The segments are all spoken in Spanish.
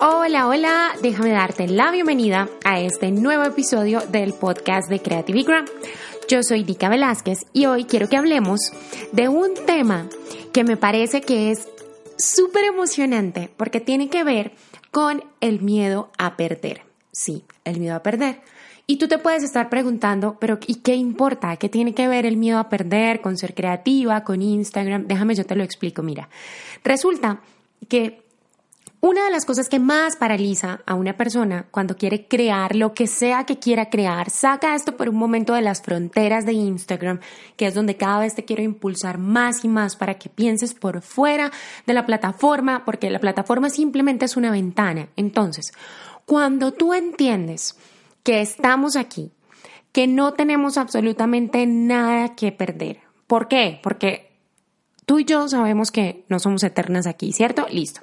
Hola, hola, déjame darte la bienvenida a este nuevo episodio del podcast de Creativigram. Yo soy Dika Velázquez y hoy quiero que hablemos de un tema que me parece que es súper emocionante porque tiene que ver con el miedo a perder. Sí, el miedo a perder. Y tú te puedes estar preguntando, pero ¿y qué importa? ¿Qué tiene que ver el miedo a perder con ser creativa, con Instagram? Déjame, yo te lo explico. Mira, resulta que una de las cosas que más paraliza a una persona cuando quiere crear lo que sea que quiera crear, saca esto por un momento de las fronteras de Instagram, que es donde cada vez te quiero impulsar más y más para que pienses por fuera de la plataforma, porque la plataforma simplemente es una ventana. Entonces, cuando tú entiendes que estamos aquí, que no tenemos absolutamente nada que perder. ¿Por qué? Porque tú y yo sabemos que no somos eternas aquí, ¿cierto? Listo.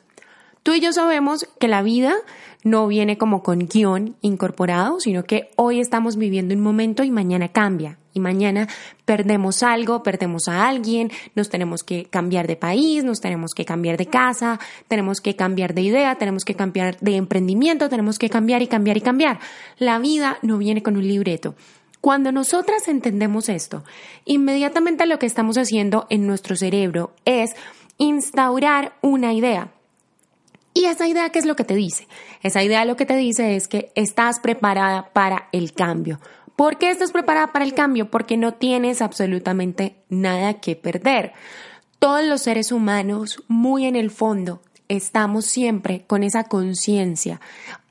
Tú y yo sabemos que la vida no viene como con guion incorporado, sino que hoy estamos viviendo un momento y mañana cambia. Y mañana perdemos algo, perdemos a alguien, nos tenemos que cambiar de país, nos tenemos que cambiar de casa, tenemos que cambiar de idea, tenemos que cambiar de emprendimiento, tenemos que cambiar y cambiar y cambiar. La vida no viene con un libreto. Cuando nosotras entendemos esto, inmediatamente lo que estamos haciendo en nuestro cerebro es instaurar una idea. ¿Y esa idea qué es lo que te dice? Esa idea lo que te dice es que estás preparada para el cambio. ¿Por qué estás preparada para el cambio? Porque no tienes absolutamente nada que perder. Todos los seres humanos, muy en el fondo, estamos siempre con esa conciencia.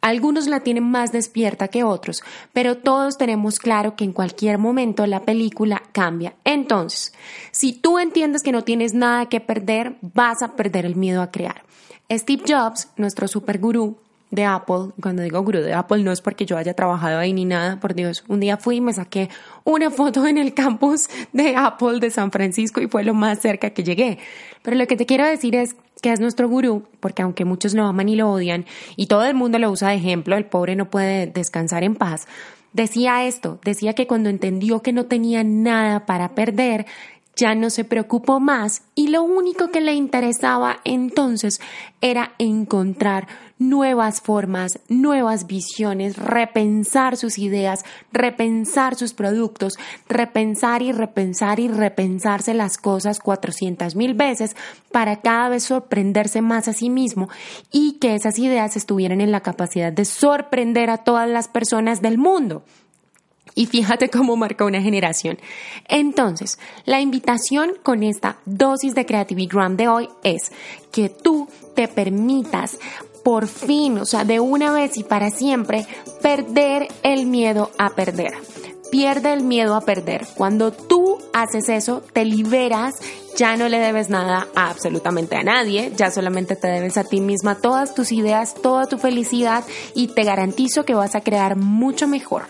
Algunos la tienen más despierta que otros, pero todos tenemos claro que en cualquier momento la película cambia. Entonces, si tú entiendes que no tienes nada que perder, vas a perder el miedo a crear. Steve Jobs, nuestro super gurú de Apple, cuando digo gurú de Apple no es porque yo haya trabajado ahí ni nada, por Dios, un día fui y me saqué una foto en el campus de Apple de San Francisco y fue lo más cerca que llegué. Pero lo que te quiero decir es que es nuestro gurú, porque aunque muchos lo aman y lo odian y todo el mundo lo usa de ejemplo, el pobre no puede descansar en paz. Decía esto, decía que cuando entendió que no tenía nada para perder, ya no se preocupó más y lo único que le interesaba entonces era encontrar nuevas formas, nuevas visiones, repensar sus ideas, repensar sus productos, repensar y repensar y repensarse las cosas 400 mil veces para cada vez sorprenderse más a sí mismo y que esas ideas estuvieran en la capacidad de sorprender a todas las personas del mundo. Y fíjate cómo marca una generación. Entonces, la invitación con esta dosis de Creativity Gram de hoy es que tú te permitas por fin, o sea, de una vez y para siempre, perder el miedo a perder. Pierde el miedo a perder. Cuando tú haces eso, te liberas, ya no le debes nada a absolutamente a nadie, ya solamente te debes a ti misma todas tus ideas, toda tu felicidad y te garantizo que vas a crear mucho mejor.